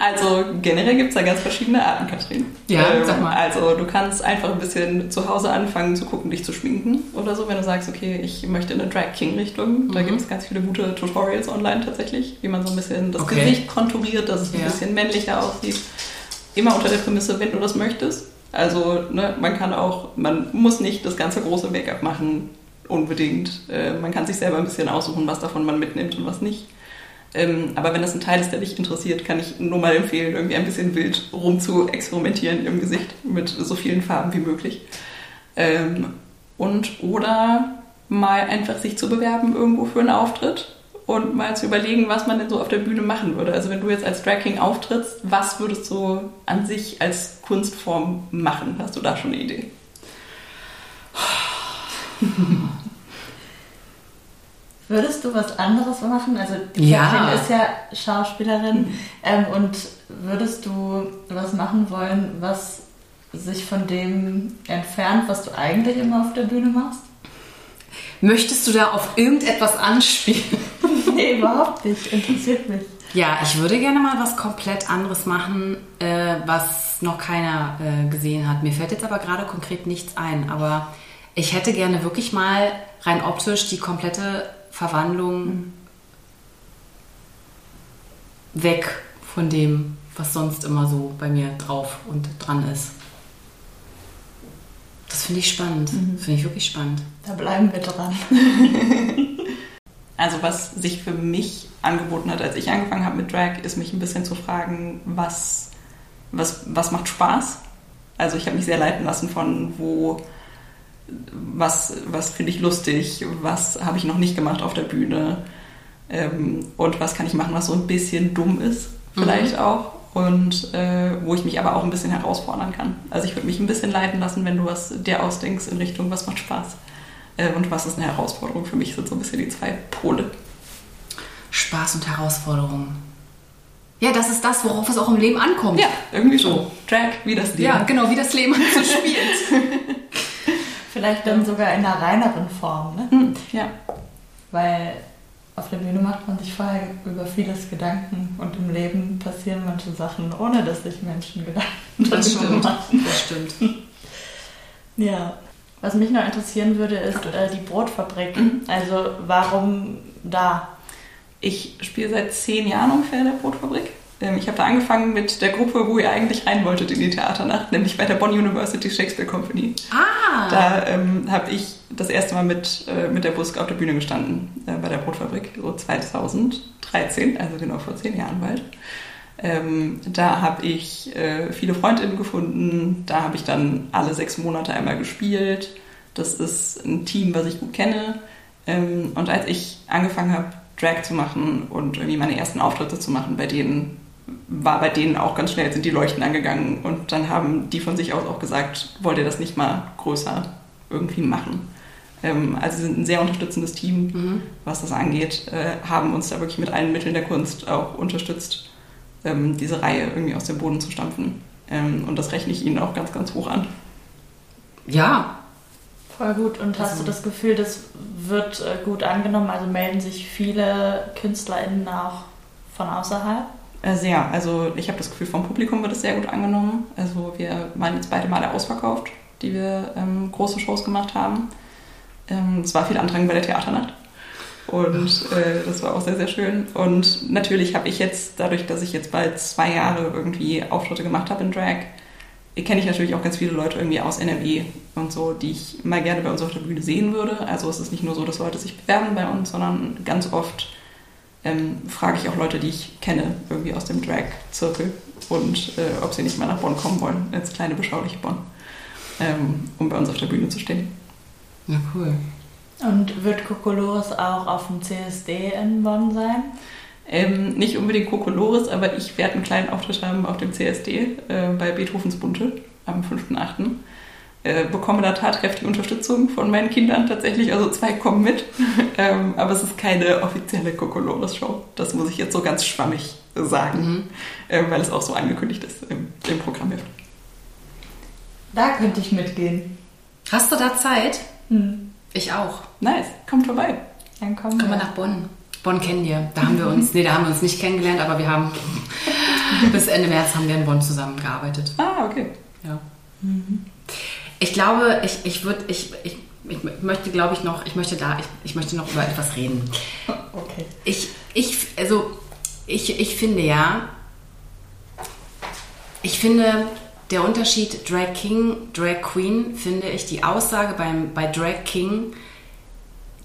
Also generell gibt es da ganz verschiedene Arten, Katrin. Ähm, Ja, sag mal. Also du kannst einfach ein bisschen zu Hause anfangen zu gucken, dich zu schminken oder so, wenn du sagst, okay, ich möchte in eine Drag King Richtung. Da Mhm. gibt es ganz viele gute Tutorials online tatsächlich, wie man so ein bisschen das Okay. Gesicht konturiert, dass es ein Ja. bisschen männlicher aussieht. Immer unter der Prämisse, wenn du das möchtest. Also ne, man kann auch, man muss nicht das ganze große Make-up machen, unbedingt. Äh, man kann sich selber ein bisschen aussuchen, was davon man mitnimmt und was nicht. Ähm, aber wenn das ein Teil ist, der dich interessiert, kann ich nur mal empfehlen, irgendwie ein bisschen wild rum zu experimentieren im Gesicht mit so vielen Farben wie möglich. Ähm, und oder mal einfach sich zu bewerben irgendwo für einen Auftritt und mal zu überlegen, was man denn so auf der Bühne machen würde. Also wenn du jetzt als Drag King auftrittst, was würdest du an sich als Kunstform machen? Hast du da schon eine Idee? Würdest du was anderes machen? Also die Ja. Ist ja Schauspielerin ähm, und würdest du was machen wollen, was sich von dem entfernt, was du eigentlich immer auf der Bühne machst? Möchtest du da auf irgendetwas anspielen? Nee, überhaupt nicht. Interessiert mich. Ja, ich würde gerne mal was komplett anderes machen, äh, was noch keiner äh, gesehen hat. Mir fällt jetzt aber gerade konkret nichts ein, aber ich hätte gerne wirklich mal rein optisch die komplette Verwandlung weg von dem, was sonst immer so bei mir drauf und dran ist. Das finde ich spannend. Finde ich wirklich spannend. Da bleiben wir dran. Also was sich für mich angeboten hat, als ich angefangen habe mit Drag, ist mich ein bisschen zu fragen, was, was, was macht Spaß? Also ich habe mich sehr leiten lassen von, wo, was, was finde ich lustig, was habe ich noch nicht gemacht auf der Bühne ähm, und was kann ich machen, was so ein bisschen dumm ist vielleicht auch und äh, wo ich mich aber auch ein bisschen herausfordern kann. Also ich würde mich ein bisschen leiten lassen, wenn du was dir ausdenkst in Richtung, was macht Spaß äh, und was ist eine Herausforderung. Für mich sind so ein bisschen die zwei Pole. Spaß und Herausforderung. Ja, das ist das, worauf es auch im Leben ankommt. Ja, irgendwie so. Drag wie das Leben. Ja, genau, wie das Leben so spielt. Vielleicht dann sogar in einer reineren Form, ne? Hm, ja. Weil auf der Bühne macht man sich vorher über vieles Gedanken und im Leben passieren manche Sachen, ohne dass sich Menschen Gedanken Das darüber stimmt. machen. Das stimmt. Ja. Was mich noch interessieren würde, ist äh, die Brotfabrik. Mhm. Also warum da? Ich spiele seit zehn Jahren ungefähr in der Brotfabrik. Ähm, Ich habe da angefangen mit der Gruppe, wo ihr eigentlich rein wolltet in die Theaternacht, nämlich bei der Bonn University Shakespeare Company. Ah! Da ähm, habe ich das erste Mal mit, äh, mit der Busk auf der Bühne gestanden, äh, bei der Brotfabrik, so 2013, also genau vor zehn Jahren bald. Ähm, da habe ich äh, viele Freundinnen gefunden, da habe ich dann alle sechs Monate einmal gespielt. Das ist ein Team, was ich gut kenne. Ähm, und als ich angefangen habe, Drag zu machen und irgendwie meine ersten Auftritte zu machen, bei denen war bei denen auch ganz schnell sind die Leuchten angegangen und dann haben die von sich aus auch gesagt, wollt ihr das nicht mal größer irgendwie machen? Ähm, also sie sind ein sehr unterstützendes Team, mhm. was das angeht, äh, haben uns da wirklich mit allen Mitteln der Kunst auch unterstützt, ähm, diese Reihe irgendwie aus dem Boden zu stampfen. Ähm, und das rechne ich ihnen auch ganz, ganz hoch an. Ja. Voll gut. Und hast also. du das Gefühl, das wird äh, gut angenommen? Also melden sich viele KünstlerInnen auch von außerhalb? Äh, sehr. Also ich habe das Gefühl, vom Publikum wird es sehr gut angenommen. Also wir waren jetzt beide Male ausverkauft, die wir ähm, große Shows gemacht haben. Ähm, es war viel Andrang bei der Theaternacht. Und äh, das war auch sehr, sehr schön. Und natürlich habe ich jetzt, dadurch, dass ich jetzt bald zwei Jahre irgendwie Auftritte gemacht habe in Drag, kenne ich natürlich auch ganz viele Leute irgendwie aus NRW und so, die ich mal gerne bei uns auf der Bühne sehen würde. Also es ist nicht nur so, dass Leute sich bewerben bei uns, sondern ganz oft ähm, frage ich auch Leute, die ich kenne, irgendwie aus dem Drag-Zirkel und äh, ob sie nicht mal nach Bonn kommen wollen, ins kleine beschauliche Bonn, ähm, um bei uns auf der Bühne zu stehen. Ja, cool. Und wird Kokolores auch auf dem CSD in Bonn sein? Ähm, nicht unbedingt Kokolores, aber ich werde einen kleinen Auftritt haben auf dem CSD äh, bei Beethovens Bunte am 5.8. Äh, bekomme da tatkräftige Unterstützung von meinen Kindern tatsächlich, also zwei kommen mit. ähm, aber es ist keine offizielle Kokolores-Show. Das muss ich jetzt so ganz schwammig sagen, mhm. äh, weil es auch so angekündigt ist im, im Programmheft. Da könnte ich mitgehen. Hast du da Zeit? Hm. Ich auch. Nice, kommt vorbei. Dann kommen, kommen wir nach Bonn. Bonn kennen wir. Da haben wir uns, nee, da haben wir uns nicht kennengelernt, aber wir haben bis Ende März haben wir in Bonn zusammengearbeitet. Ah, okay. Ja. Mhm. Ich glaube, ich, ich würde, ich, ich, ich möchte, glaube ich, noch, ich möchte da, ich, ich möchte noch über etwas reden. Okay. Ich, ich, also, ich, ich finde ja, ich finde, der Unterschied Drag King, Drag Queen, finde ich, die Aussage beim, bei Drag King,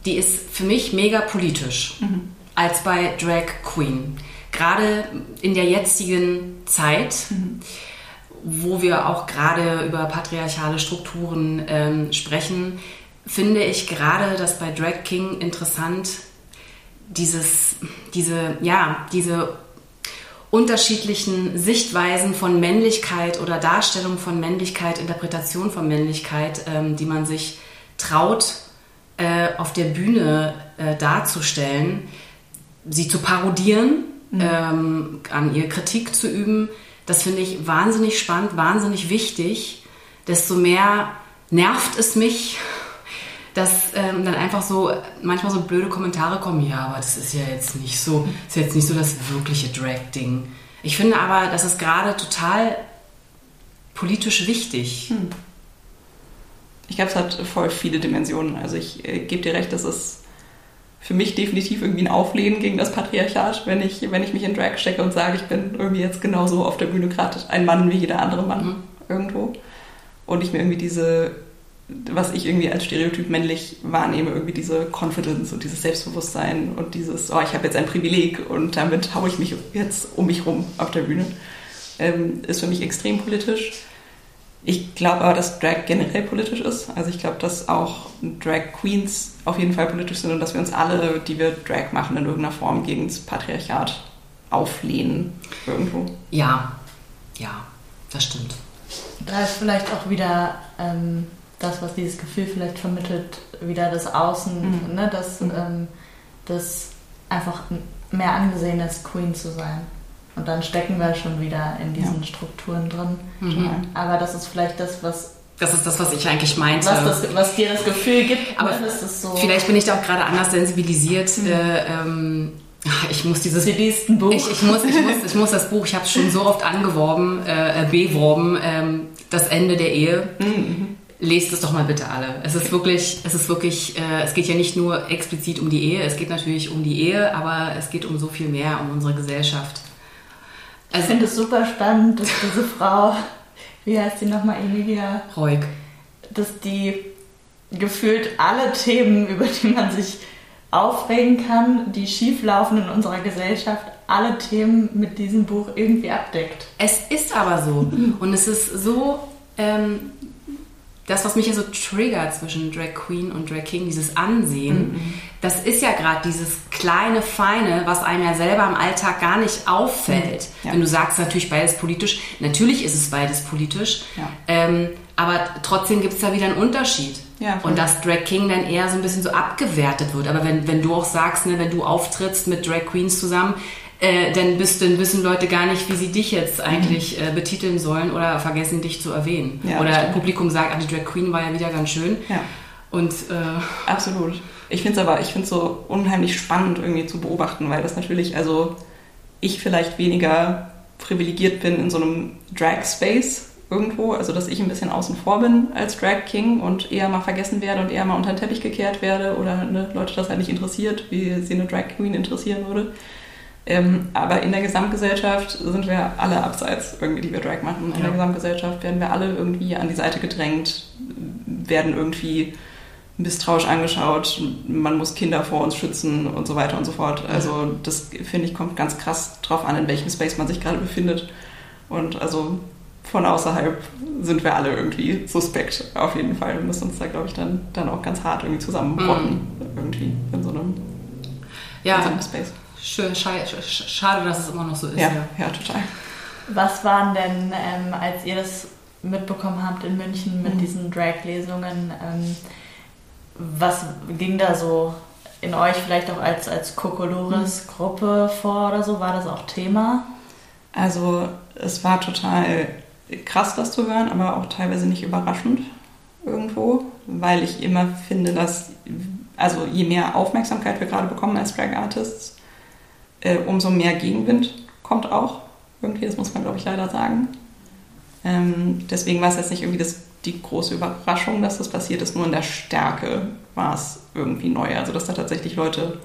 die ist für mich mega politisch mhm. als bei Drag Queen. Gerade in der jetzigen Zeit. Mhm wo wir auch gerade über patriarchale Strukturen ähm, sprechen, finde ich gerade das bei Drag King interessant, dieses, diese, ja, diese unterschiedlichen Sichtweisen von Männlichkeit oder Darstellung von Männlichkeit, Interpretation von Männlichkeit, ähm, die man sich traut, äh, auf der Bühne äh, darzustellen, sie zu parodieren, mhm. ähm, an ihr Kritik zu üben, das finde ich wahnsinnig spannend, wahnsinnig wichtig. Desto mehr nervt es mich, dass ähm, dann einfach so manchmal so blöde Kommentare kommen. Ja, aber das ist ja jetzt nicht so, ist jetzt nicht so das wirkliche Drag-Ding. Ich finde aber, das ist gerade total politisch wichtig. Hm. Ich glaube, es hat voll viele Dimensionen. Also ich äh, gebe dir recht, dass es für mich definitiv irgendwie ein Auflehnen gegen das Patriarchat, wenn ich, wenn ich mich in Drag stecke und sage, ich bin irgendwie jetzt genauso auf der Bühne gerade ein Mann wie jeder andere Mann mhm. irgendwo. Und ich mir irgendwie diese, was ich irgendwie als Stereotyp männlich wahrnehme, irgendwie diese Confidence und dieses Selbstbewusstsein und dieses, oh, ich habe jetzt ein Privileg und damit haue ich mich jetzt um mich rum auf der Bühne, ähm, ist für mich extrem politisch. Ich glaube aber, dass Drag generell politisch ist. Also ich glaube, dass auch Drag Queens auf jeden Fall politisch sind und dass wir uns alle, die wir Drag machen, in irgendeiner Form gegen das Patriarchat auflehnen irgendwo. Ja, ja, das stimmt. Da ist vielleicht auch wieder ähm, das, was dieses Gefühl vielleicht vermittelt, wieder das Außen, mhm. ne? dass mhm. ähm, das einfach mehr angesehen ist, Queen zu sein. Und dann stecken wir schon wieder in diesen ja. Strukturen drin. Mhm. Aber das ist vielleicht das, was das ist das, was ich eigentlich meinte. Was, das, was dir das Gefühl gibt, aber ne, so vielleicht bin ich da auch gerade anders sensibilisiert. Mhm. Äh, ähm, ich muss dieses liest ein Buch. Ich, ich, muss, ich, muss, ich muss das Buch, ich habe es schon so oft angeworben, äh, beworben, ähm, das Ende der Ehe. Mhm. Lest es doch mal bitte alle. Es ist wirklich, es ist wirklich, äh, es geht ja nicht nur explizit um die Ehe, es geht natürlich um die Ehe, aber es geht um so viel mehr, um unsere Gesellschaft. Also, ich finde es super spannend, dass diese Frau, wie heißt sie nochmal, Emilia? Reuk. Dass die gefühlt alle Themen, über die man sich aufregen kann, die schieflaufen in unserer Gesellschaft, alle Themen mit diesem Buch irgendwie abdeckt. Es ist aber so. Und es ist so, ähm, das, was mich ja so triggert zwischen Drag Queen und Drag King, dieses Ansehen, mhm. Das ist ja gerade dieses kleine Feine, was einem ja selber im Alltag gar nicht auffällt. Mhm. Ja. Wenn du sagst, natürlich beides politisch, natürlich ist es beides politisch, Ja. ähm, aber trotzdem gibt es da wieder einen Unterschied. Ja. Und dass Drag King dann eher so ein bisschen so abgewertet wird. Aber wenn, wenn du auch sagst, ne, wenn du auftrittst mit Drag Queens zusammen, äh, dann, bist, dann wissen Leute gar nicht, wie sie dich jetzt eigentlich äh, betiteln sollen oder vergessen, dich zu erwähnen. Oder. Publikum sagt, ach, die Drag Queen war ja wieder ganz schön. Und äh, Absolut. Ich finde es aber, ich finde so unheimlich spannend irgendwie zu beobachten, weil das natürlich, also ich vielleicht weniger privilegiert bin in so einem Drag-Space irgendwo, also dass ich ein bisschen außen vor bin als Drag King und eher mal vergessen werde und eher mal unter den Teppich gekehrt werde oder ne, Leute das halt nicht interessiert, wie sie eine Drag Queen interessieren würde. Ähm, aber in der Gesamtgesellschaft sind wir alle abseits irgendwie, die wir Drag machen. In Ja. der Gesamtgesellschaft werden wir alle irgendwie an die Seite gedrängt, werden irgendwie misstrauisch angeschaut, man muss Kinder vor uns schützen und so weiter und so fort. Also das finde ich kommt ganz krass drauf an, in welchem Space man sich gerade befindet. Und also von außerhalb sind wir alle irgendwie suspekt auf jeden Fall. Wir müssen uns da, glaube ich, dann, dann auch ganz hart irgendwie zusammenrotten, irgendwie in so einem, in so ja, einem Space. schön, schei- sch- schade, dass es immer noch so ist. Ja, Ja. ja, total. Was waren denn, ähm, als ihr das mitbekommen habt in München mit Mhm. diesen Drag-Lesungen, ähm, was ging da so in euch vielleicht auch als, als Kokolores-Gruppe vor oder so? War das auch Thema? Also es war total krass, das zu hören, aber auch teilweise nicht überraschend irgendwo, weil ich immer finde, dass also je mehr Aufmerksamkeit wir gerade bekommen als Drag Artists, äh, umso mehr Gegenwind kommt auch. Irgendwie, das muss man glaube ich leider sagen. Ähm, deswegen war es jetzt nicht irgendwie das, die große Überraschung, dass das passiert ist, nur in der Stärke war es irgendwie neu. Also dass da tatsächlich Leute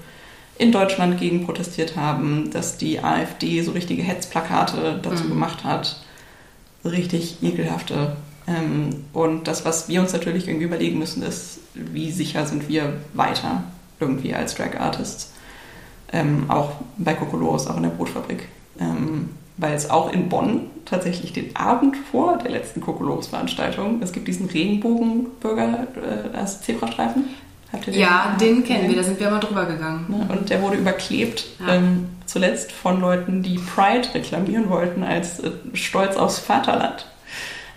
in Deutschland gegen protestiert haben, dass die AfD so richtige Hetzplakate dazu Mhm. gemacht hat. Richtig ekelhafte. Ähm, und das, was wir uns natürlich irgendwie überlegen müssen, ist, wie sicher sind wir weiter irgendwie als Drag Artists. Ähm, auch bei Kokolores, auch in der Brotfabrik. Weil es auch in Bonn tatsächlich den Abend vor der letzten Kokolores-Veranstaltung, es gibt diesen Regenbogenbürger äh, als Zebrastreifen. Habt ihr Ja, den kennen gesehen? wir, da sind wir mal drüber gegangen. Ne? Und der wurde überklebt, Ja. ähm, zuletzt von Leuten, die Pride reklamieren wollten als äh, Stolz aufs Vaterland.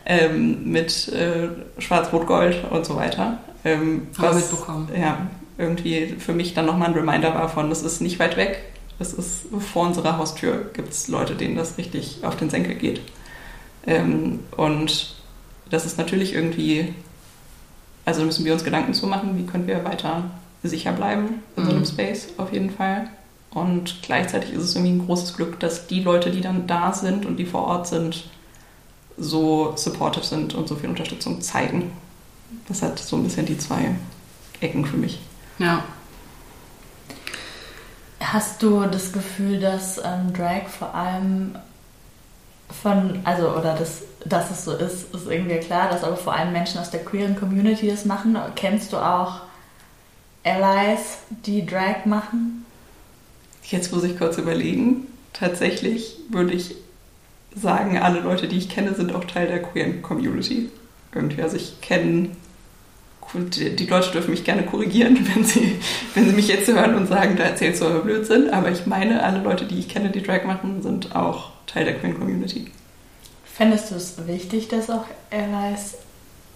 Ähm, mit äh, Schwarz-Rot-Gold und so weiter. Ähm, was, mitbekommen. Ja, irgendwie für mich dann nochmal ein Reminder war von, das ist nicht weit weg. Das ist vor unserer Haustür gibt es Leute, denen das richtig auf den Senkel geht. Ähm, und das ist natürlich irgendwie, also müssen wir uns Gedanken zu machen, wie können wir weiter sicher bleiben in so einem Mhm. Space auf jeden Fall. Und gleichzeitig ist es irgendwie ein großes Glück, dass die Leute, die dann da sind und die vor Ort sind, so supportive sind und so viel Unterstützung zeigen. Das hat so ein bisschen die zwei Ecken für mich. Ja. Hast du das Gefühl, dass ähm, Drag vor allem von, also, oder das, dass es so ist, ist irgendwie klar, dass aber vor allem Menschen aus der queeren Community das machen. Kennst du auch Allies, die Drag machen? Jetzt muss ich kurz überlegen. Tatsächlich würde ich sagen, alle Leute, die ich kenne, sind auch Teil der queeren Community. Irgendwie, also ich kenne, die die Leute dürfen mich gerne korrigieren, wenn sie, wenn sie mich jetzt hören und sagen, da erzählst du aber Blödsinn. Aber ich meine, alle Leute, die ich kenne, die Drag machen, sind auch Teil der queeren Community. Fändest du es wichtig, dass auch Allies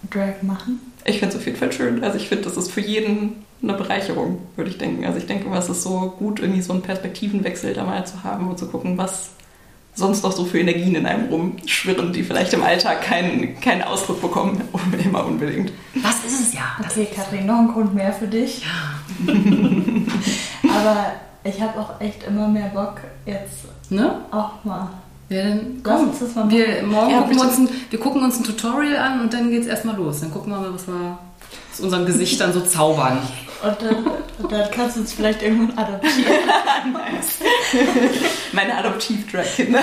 Drag machen? Ich finde es auf jeden Fall schön. Also ich finde, das ist für jeden eine Bereicherung, würde ich denken. Also ich denke, was ist so gut, irgendwie so einen Perspektivenwechsel da mal zu haben und zu gucken, was sonst noch so für Energien in einem rumschwirren, die vielleicht im Alltag keinen, keinen Ausdruck bekommen, immer unbedingt. Was ist es ja? Okay, Kathrin, noch ein Grund mehr für dich. Ja. Aber ich habe auch echt immer mehr Bock, jetzt Ne? auch mal. Ja, dann Lass komm. uns das mal wir, morgen Ja, gucken uns ein, wir gucken uns ein Tutorial an und dann geht's erstmal los. Dann gucken wir mal, was wir aus unseren Gesichtern so zaubern. Und dann, und dann kannst du uns vielleicht irgendwann adoptieren. Meine Adoptiv-Drag-Kinder.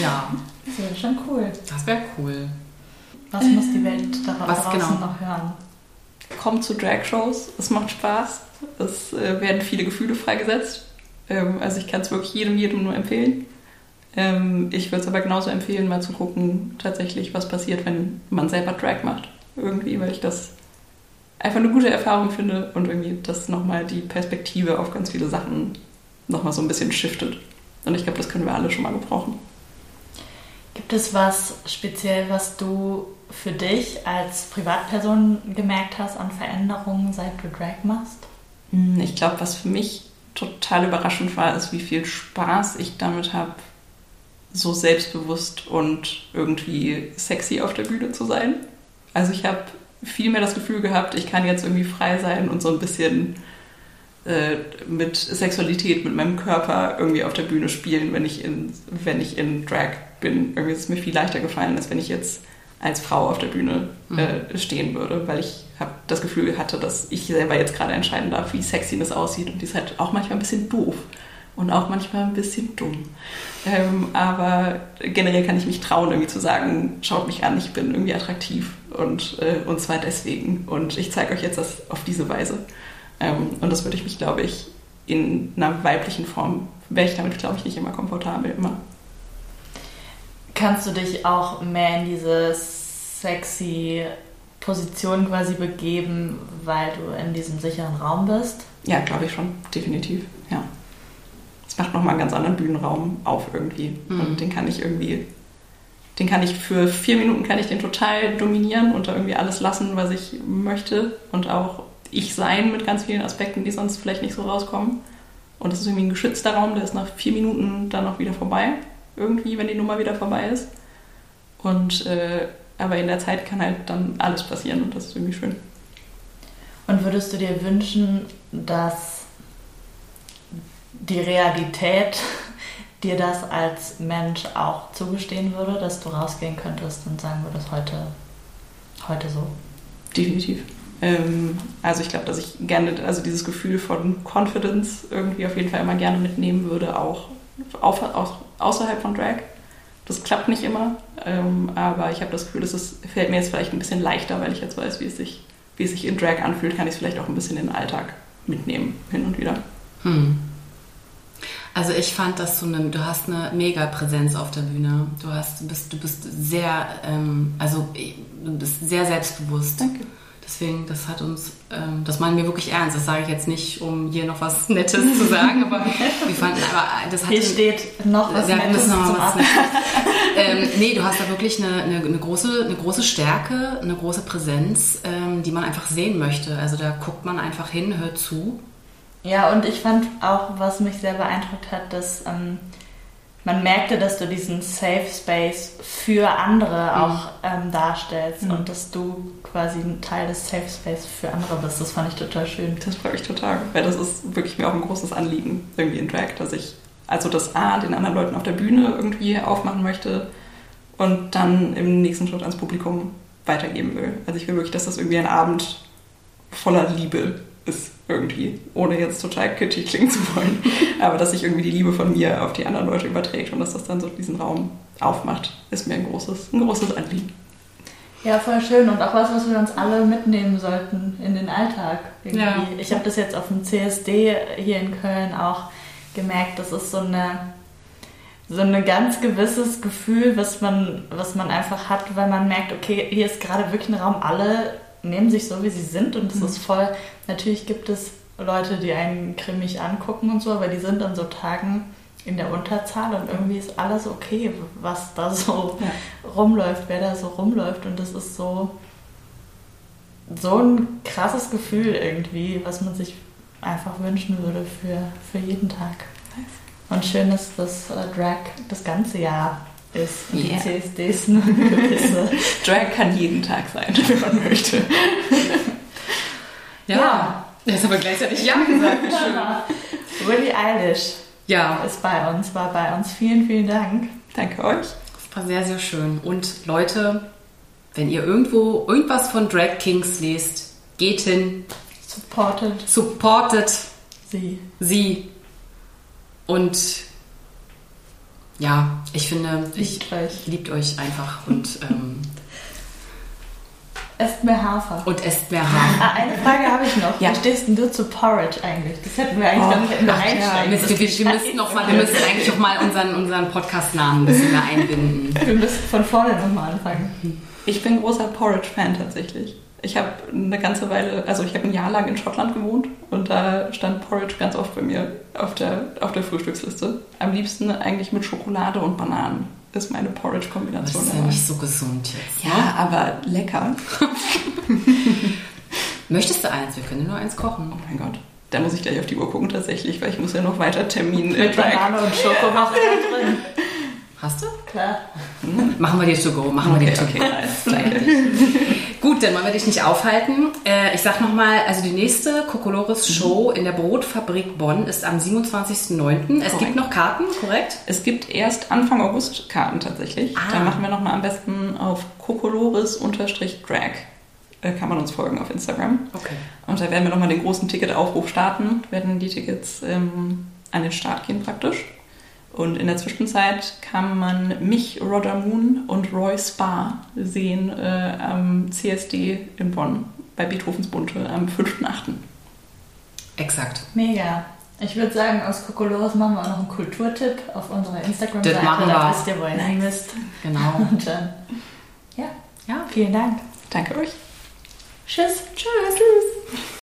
Ja, Das wäre schon cool. das wäre cool. Was muss die Welt daraus Was draußen genau? noch hören? Kommt zu Drag-Shows, es macht Spaß, es äh, werden viele Gefühle freigesetzt. Ähm, also ich kann es wirklich jedem, jedem nur empfehlen. Ähm, ich würde es aber genauso empfehlen, mal zu gucken, tatsächlich, was passiert, wenn man selber Drag macht. Irgendwie, weil ich das einfach eine gute Erfahrung finde und irgendwie das nochmal die Perspektive auf ganz viele Sachen nochmal so ein bisschen shiftet. Und ich glaube, das können wir alle schon mal gebrauchen. Gibt es was speziell, was du für dich als Privatperson gemerkt hast an Veränderungen, seit du Drag machst? Hm, ich glaube, was für mich total überraschend war, ist, wie viel Spaß ich damit habe, so selbstbewusst und irgendwie sexy auf der Bühne zu sein. Also ich habe viel mehr das Gefühl gehabt, ich kann jetzt irgendwie frei sein und so ein bisschen äh, mit Sexualität, mit meinem Körper irgendwie auf der Bühne spielen, wenn ich in, wenn ich in Drag bin. Irgendwie ist es mir viel leichter gefallen, als wenn ich jetzt als Frau auf der Bühne mhm. äh, stehen würde, weil ich habe das Gefühl hatte, dass ich selber jetzt gerade entscheiden darf, wie sexy das aussieht und die ist halt auch manchmal ein bisschen doof und auch manchmal ein bisschen dumm. Ähm, aber generell kann ich mich trauen, irgendwie zu sagen, schaut mich an, ich bin irgendwie attraktiv und, äh, und zwar deswegen und ich zeige euch jetzt das auf diese Weise. Ähm, und das würde ich mich, glaube ich, in einer weiblichen Form, wäre ich damit, glaube ich, nicht immer komfortabel, immer. Kannst du dich auch mehr in diese sexy Position quasi begeben, weil du in diesem sicheren Raum bist? Ja, glaube ich schon, definitiv, ja. Es macht nochmal einen ganz anderen Bühnenraum auf irgendwie. Mhm. Und den kann ich irgendwie, den kann ich für vier Minuten kann ich den total dominieren und da irgendwie alles lassen, was ich möchte. Und auch ich sein mit ganz vielen Aspekten, die sonst vielleicht nicht so rauskommen. Und es ist irgendwie ein geschützter Raum, der ist nach vier Minuten dann auch wieder vorbei. Irgendwie, wenn die Nummer wieder vorbei ist. Und äh, aber in der Zeit kann halt dann alles passieren und das ist irgendwie schön. Und würdest du dir wünschen, dass die Realität dir das als Mensch auch zugestehen würde, dass du rausgehen könntest und sagen würdest, heute, heute so? Definitiv. Ähm, also ich glaube, dass ich gerne, also dieses Gefühl von Confidence irgendwie auf jeden Fall immer gerne mitnehmen würde, auch auf, auch außerhalb von Drag. Das klappt nicht immer, ähm, aber ich habe das Gefühl, es fällt mir jetzt vielleicht ein bisschen leichter, weil ich jetzt weiß, wie es sich, wie es sich in Drag anfühlt, kann ich es vielleicht auch ein bisschen in den Alltag mitnehmen, hin und wieder. Hm. Also ich fand, dass du eine, du hast eine mega Präsenz auf der Bühne. Du hast, bist, du bist sehr, ähm, also du bist sehr selbstbewusst. Danke. Deswegen, das hat uns, ähm, das meinen wir wirklich ernst. Das sage ich jetzt nicht, um hier noch was Nettes zu sagen, aber wir fanden, aber das hat. Hier steht noch was Nettes. Noch was Nettes. ähm, nee, du hast da wirklich eine, eine, eine, große, eine große Stärke, eine große Präsenz, ähm, die man einfach sehen möchte. Also da guckt man einfach hin, hört zu. Ja, und ich fand auch, was mich sehr beeindruckt hat, dass ähm, man merkte, dass du diesen Safe Space für andere mhm. auch ähm, darstellst mhm. und dass du quasi ein Teil des Safe Space für andere bist. Das fand ich total schön. Das freut mich total, weil das ist wirklich mir auch ein großes Anliegen irgendwie in Drag, dass ich also das A den anderen Leuten auf der Bühne irgendwie aufmachen möchte und dann im nächsten Schritt ans Publikum weitergeben will. Also ich will wirklich, dass das irgendwie ein Abend voller Liebe ist irgendwie, ohne jetzt total kitschig klingen zu wollen. Aber dass sich irgendwie die Liebe von mir auf die anderen Leute überträgt und dass das dann so diesen Raum aufmacht, ist mir ein großes, ein großes Anliegen. Ja, voll schön und auch was, was wir uns alle mitnehmen sollten in den Alltag. Irgendwie. Ja. Ich habe das jetzt auf dem CSD hier in Köln auch gemerkt, das ist so eine so ein ganz gewisses Gefühl, was man, was man einfach hat, weil man merkt, okay, hier ist gerade wirklich ein Raum, alle nehmen sich so, wie sie sind und das mhm. ist voll, natürlich gibt es Leute, die einen grimmig angucken und so, aber die sind an so Tagen in der Unterzahl und irgendwie ist alles okay, was da so ja. rumläuft, wer da so rumläuft und das ist so so ein krasses Gefühl irgendwie, was man sich einfach wünschen würde für, für jeden Tag. Und schön ist, dass äh, Drag das ganze Jahr ist. Yeah. Die CSDs nur gewisse. Drag kann jeden Tag sein, wenn man möchte. ja. ja. Jetzt aber gleichzeitig Ja gesagt. Schön. Willie Eilish ja. ist bei uns, war bei uns. Vielen, vielen Dank. Danke euch. Das war sehr, sehr schön. Und Leute, wenn ihr irgendwo irgendwas von Drag Kings lest, geht hin. Supported. Supported. Sie. Sie. Und ja, ich finde, ich liebt euch, liebt euch einfach und ähm, esst mehr Hafer. Und esst mehr Hafer. Ah, eine Frage habe ich noch. Ja. Wie stehst denn du zu Porridge eigentlich? Das hätten wir eigentlich oh, noch nicht einsteigen. Ja, wir, wir, müssen noch mal, wir müssen eigentlich auch mal unseren, unseren Podcast-Namen ein bisschen mehr einbinden. Wir müssen von vorne nochmal anfangen. Ich bin großer Porridge-Fan tatsächlich. Ich habe eine ganze Weile, also ich habe ein Jahr lang in Schottland gewohnt und da stand Porridge ganz oft bei mir auf der, auf der Frühstücksliste. Am liebsten eigentlich mit Schokolade und Bananen ist meine Das Porridge-Kombination. ist ja nicht so gesund jetzt. ja, aber lecker. Möchtest du eins? Wir können nur eins kochen. Oh mein Gott. Da muss ich gleich auf die Uhr gucken tatsächlich, weil ich muss ja noch weiter Termin Mit Banane und Schoko noch drin. Hast du? Klar. Machen wir dir go, machen wir Okay, dir to okay, nice. Gut, dann wollen wir dich nicht aufhalten. Äh, ich sag nochmal, also die nächste Kokolores Show in der Brotfabrik Bonn ist am 27.09. Es gibt noch Karten, korrekt? Es gibt erst Anfang August Karten tatsächlich. Ah. Da machen wir nochmal am besten auf kokolores-drag. Kann man uns folgen auf Instagram. Okay. Und da werden wir nochmal den großen Ticketaufruf starten, werden die Tickets ähm, an den Start gehen praktisch. Und in der Zwischenzeit kann man mich, Roger Moon und Roy Spa sehen äh, am CSD in Bonn bei Beethovens Bunte am 5.8. Exakt. Mega. Ich würde sagen, aus Kokolores machen wir auch noch einen Kulturtipp auf unserer Instagram-Seite. Das machen Da wir. wisst ihr, wo ihr hin müsst. Genau. Und dann, ja, Ja. vielen Dank. Danke euch. Tschüss. Tschüss. Tschüss.